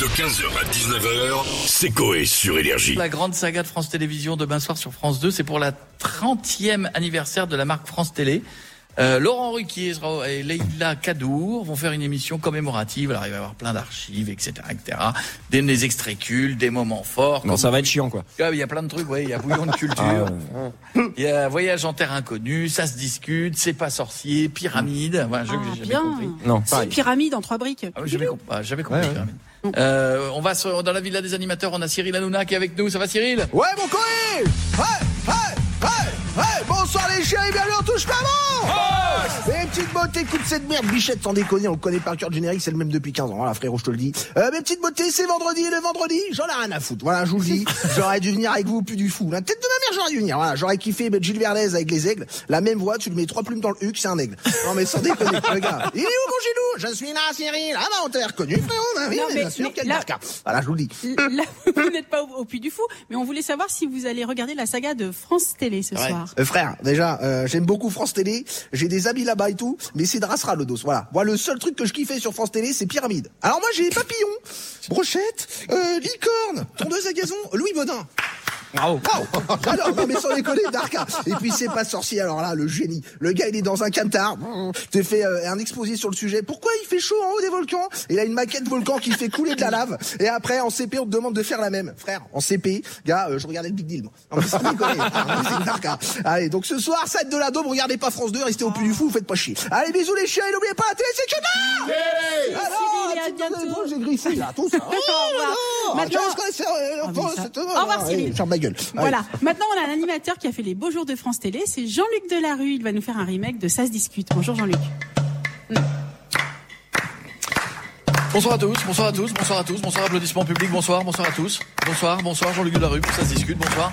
De 15h à 19h, c'est Coé sur Énergie. La grande saga de France Télévisions demain soir sur France 2, c'est pour la 30e anniversaire de la marque France Télé. Euh, Laurent Ruquier et Leïla Kadour vont faire une émission commémorative. Alors il va y avoir plein d'archives, etc., etc. Des, des extraits cultes, des moments forts. Non, ça va être chiant, quoi. Ah, Il y a plein de trucs, ouais. Il y a bouillon de culture. Il y a voyage en terre inconnue, ça se discute, c'est pas sorcier, pyramide. Voilà, je- Ah, bien. compris. Non, pareil. pyramide en trois briques. Ah j'avais compris. Ah, j'avais compris Ouais, ouais. pyramide. Euh, on va sur- dans la villa des animateurs. On a Cyril Hanouna qui est avec nous. Ça va, Cyril? Ouais, mon Coé Ouais, ouais, ouais, ouais Bonsoir les chiens et bienvenue en touche pas bon Mes petites beautés, écoute cette merde, Bichette, sans déconner, on le connaît par cœur, le générique, c'est le même depuis 15 ans, voilà frérot, je te le dis. Euh, mes petites beautés, c'est vendredi, et le vendredi, j'en ai rien à foutre, voilà, je vous le dis, j'aurais dû venir avec vous, plus du fou. La tête de ma mère, j'aurais dû venir, voilà, j'aurais kiffé mettre Gilles Verdez avec les aigles, la même voix, tu lui mets trois plumes dans le huc, c'est un aigle. Non mais sans déconner, le gars. Il est où mon Gilou? Je suis là, Cyril, ah bah on t'a reconnu, frérot, bah oui, Non, mais mais- bien sûr, mais quel là- barca. Voilà, je vous le dis. Là, vous n'êtes pas au, au Puy du Fou, mais on voulait savoir si vous allez regarder la saga de France Télé ce soir. Euh, frère, déjà, euh, j'aime beaucoup France Télé, j'ai des habits là-bas et tout, mais c'est de rassera le dos, voilà. Moi, le seul truc que je kiffais sur France Télé, c'est Pyramide. Alors moi, j'ai les papillons, brochettes, euh, licorne, tondeuse à gazon, Louis Baudin. Bravo. Wow. Alors, non, mais sans déconner, Darka. Et puis, c'est pas sorcier. Alors là, le génie. Le gars, il est dans un camtar. Te fait euh, un exposé sur le sujet. Pourquoi il fait chaud en haut des volcans? Il a une maquette volcan qui fait couler de la lave. Et après, en CP, on te demande de faire la même. Frère, en CP, gars, euh, je regardais le Big Deal. moi. Non, mais sans déconner. Ah, Darka. Allez, donc ce soir, ça va être de la daube. Regardez pas France 2, restez au plus du fou, vous faites pas chier. Allez, bisous les chiens et n'oubliez pas la télé, c'est bientôt. J'ai griffé là, tout ça. Au revoir. Oh, Maintenant- euh, Ah, Au revoir, Cyril. Ferme ma gueule. Allez. Voilà. Maintenant, on a un animateur qui a fait les beaux jours de France Télé. C'est Jean-Luc Delarue. Il va nous faire un remake de Ça se discute. Bonjour Jean-Luc. Bonsoir à tous, bonsoir à tous, bonsoir à tous, bonsoir applaudissements publics, bonsoir, bonsoir à tous, bonsoir, bonsoir Jean-Luc Delarue, ça se discute, bonsoir.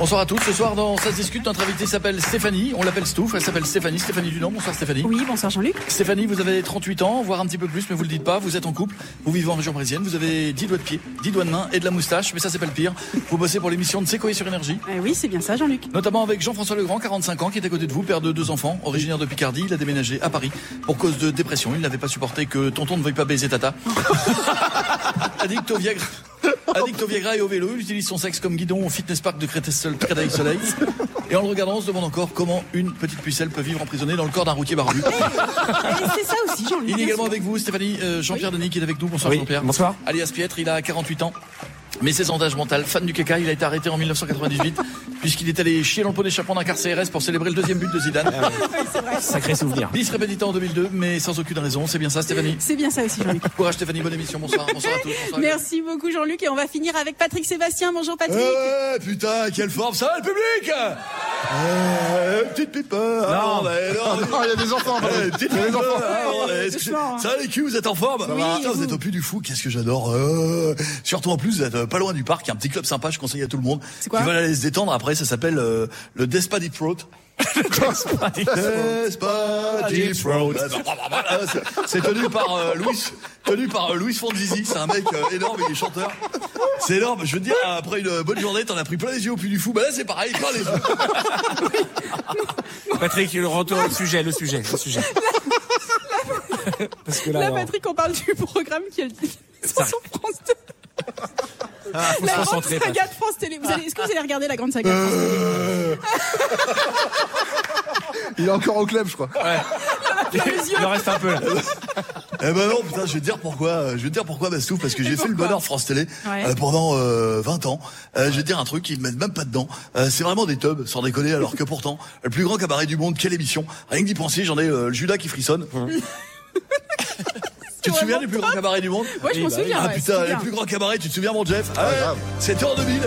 Bonsoir à tous, ce soir dans Ça se discute, notre invitée s'appelle Stéphanie, on l'appelle Stouff, elle s'appelle Stéphanie, Stéphanie Dunant, bonsoir Stéphanie. Oui, bonsoir Jean-Luc. Stéphanie, vous avez 38 ans, voire un petit peu plus, mais vous le dites pas, vous êtes en couple, vous vivez en région parisienne, vous avez 10 doigts de pied, 10 doigts de main et de la moustache, mais ça c'est pas le pire. Vous bossez pour l'émission de Secoé sur énergie. Eh oui, c'est bien ça Jean-Luc. Notamment avec Jean-François Legrand, 45 ans, qui est à côté de vous, père de deux enfants, originaire de Picardie. Il a déménagé à Paris pour cause de dépression. Il n'avait pas supporté que tonton ne veuille pas baiser tata. Addict au Viagra. Addict au Viagra et au vélo, il utilise son sexe comme guidon au fitness park de Créteil-Soleil. Et en le regardant, on se demande encore comment une petite pucelle peut vivre emprisonnée dans le corps d'un routier barbu. Et c'est ça aussi Jean-Luc. Il est également avec vous, Stéphanie, euh, Jean-Pierre Denis qui est avec nous. Bonsoir Oui, Jean-Pierre. bonsoir. Alias Pietre, il a 48 ans. Mais ses sondages mental, fan du caca, il a été arrêté en 1998 puisqu'il est allé chier dans le pot d'échappement d'un car CRS pour célébrer le deuxième but de Zidane. Sacré souvenir. Bis répétitant en 2002, mais sans aucune raison. C'est bien ça, Stéphanie. C'est bien ça aussi Jean-Luc. Courage Stéphanie, bonne émission. Bonsoir, bonsoir à tous. Bonsoir. Merci beaucoup Jean-Luc et on va finir avec Patrick Sébastien. Bonjour Patrick. Eh, putain, quelle forme ça va le public Eh, Petite pipe Non, mais non, il y a des enfants. Eh, petite Il y a des pipe, enfants. ah, hein. Ça va les culs, vous êtes en forme Oui, Putain, vous vous êtes au plus du fou, qu'est-ce que j'adore Euh, Surtout en plus, vous êtes euh, pas loin du parc, il y a un petit club sympa, je conseille à tout le monde. C'est quoi Qui veulent aller se détendre après, ça s'appelle euh, le Throat. Despadi Throat. C'est- tenu par euh, Louis, tenu par euh, Louis Fonzizi, c'est un mec euh, énorme, il est chanteur. C'est énorme, je veux te dire, après une bonne journée, t'en as pris plein les yeux au puits du fou, bah là c'est pareil, plein les yeux. Patrick, le retour, le sujet, le sujet, le sujet. Parce que là, Patrick, on parle du programme qui est sur France 2. Ah, faut se La grande concentrer. saga de France Télé. Vous allez- Est-ce que vous allez regarder la grande saga de France Télé Il est encore au club, je crois. Il en reste un peu là. Eh ben non, putain, je vais te dire pourquoi. euh, Je vais te dire pourquoi, Bastouf, parce que j'ai fait le bonheur France Télé Ouais. euh, pendant euh, 20 ans. Euh, je vais te dire un truc, ils ne mettent même pas dedans. Euh, c'est vraiment des tubs, sans déconner, alors que pourtant, le plus grand cabaret du monde, quelle émission Rien que d'y penser, j'en ai euh, le Judas qui frissonne. Tu te souviens du plus grand cabaret du monde Ouais, je m'en souviens. Ah putain, le plus grand cabaret, tu te souviens mon Jeff Ah. C'était en 2000.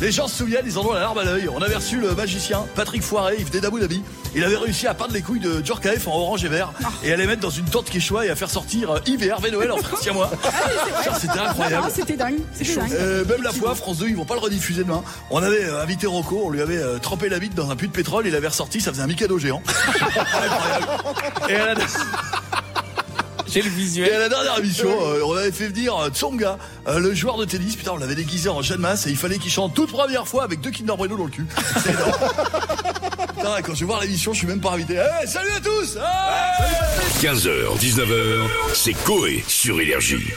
Les gens se souviennent, ils en ont la larme à l'œil. On avait reçu le magicien Patrick Foiré, il venait d'Abu Dhabi. Il avait réussi à peindre les couilles de Djorkaeff en orange et vert et à les mettre dans une tente Quechua et à faire sortir euh, Yves et Hervé Noël en frère siamois. Putain, C'était incroyable. Ah, C'était dingue. C'était dingue. Euh, même la fois, France 2, ils vont pas le rediffuser demain. On avait euh, invité Rocco, on lui avait euh, trempé la bite dans un puits de pétrole, il l'avait ressorti, ça faisait un Mikado géant. Incroyable. Et à la, J'ai le et à visuel. la dernière émission, euh, on avait fait venir euh, Tsonga, euh, le joueur de tennis. Putain, on l'avait déguisé en Jeanne Masse et il fallait qu'il chante toute première fois avec deux Kinder Bueno dans le cul. C'est énorme. Putain, quand je vais voir l'émission, je suis même pas invité. Eh, salut à tous Ah 15h, 19h, c'est Coé sur Énergie.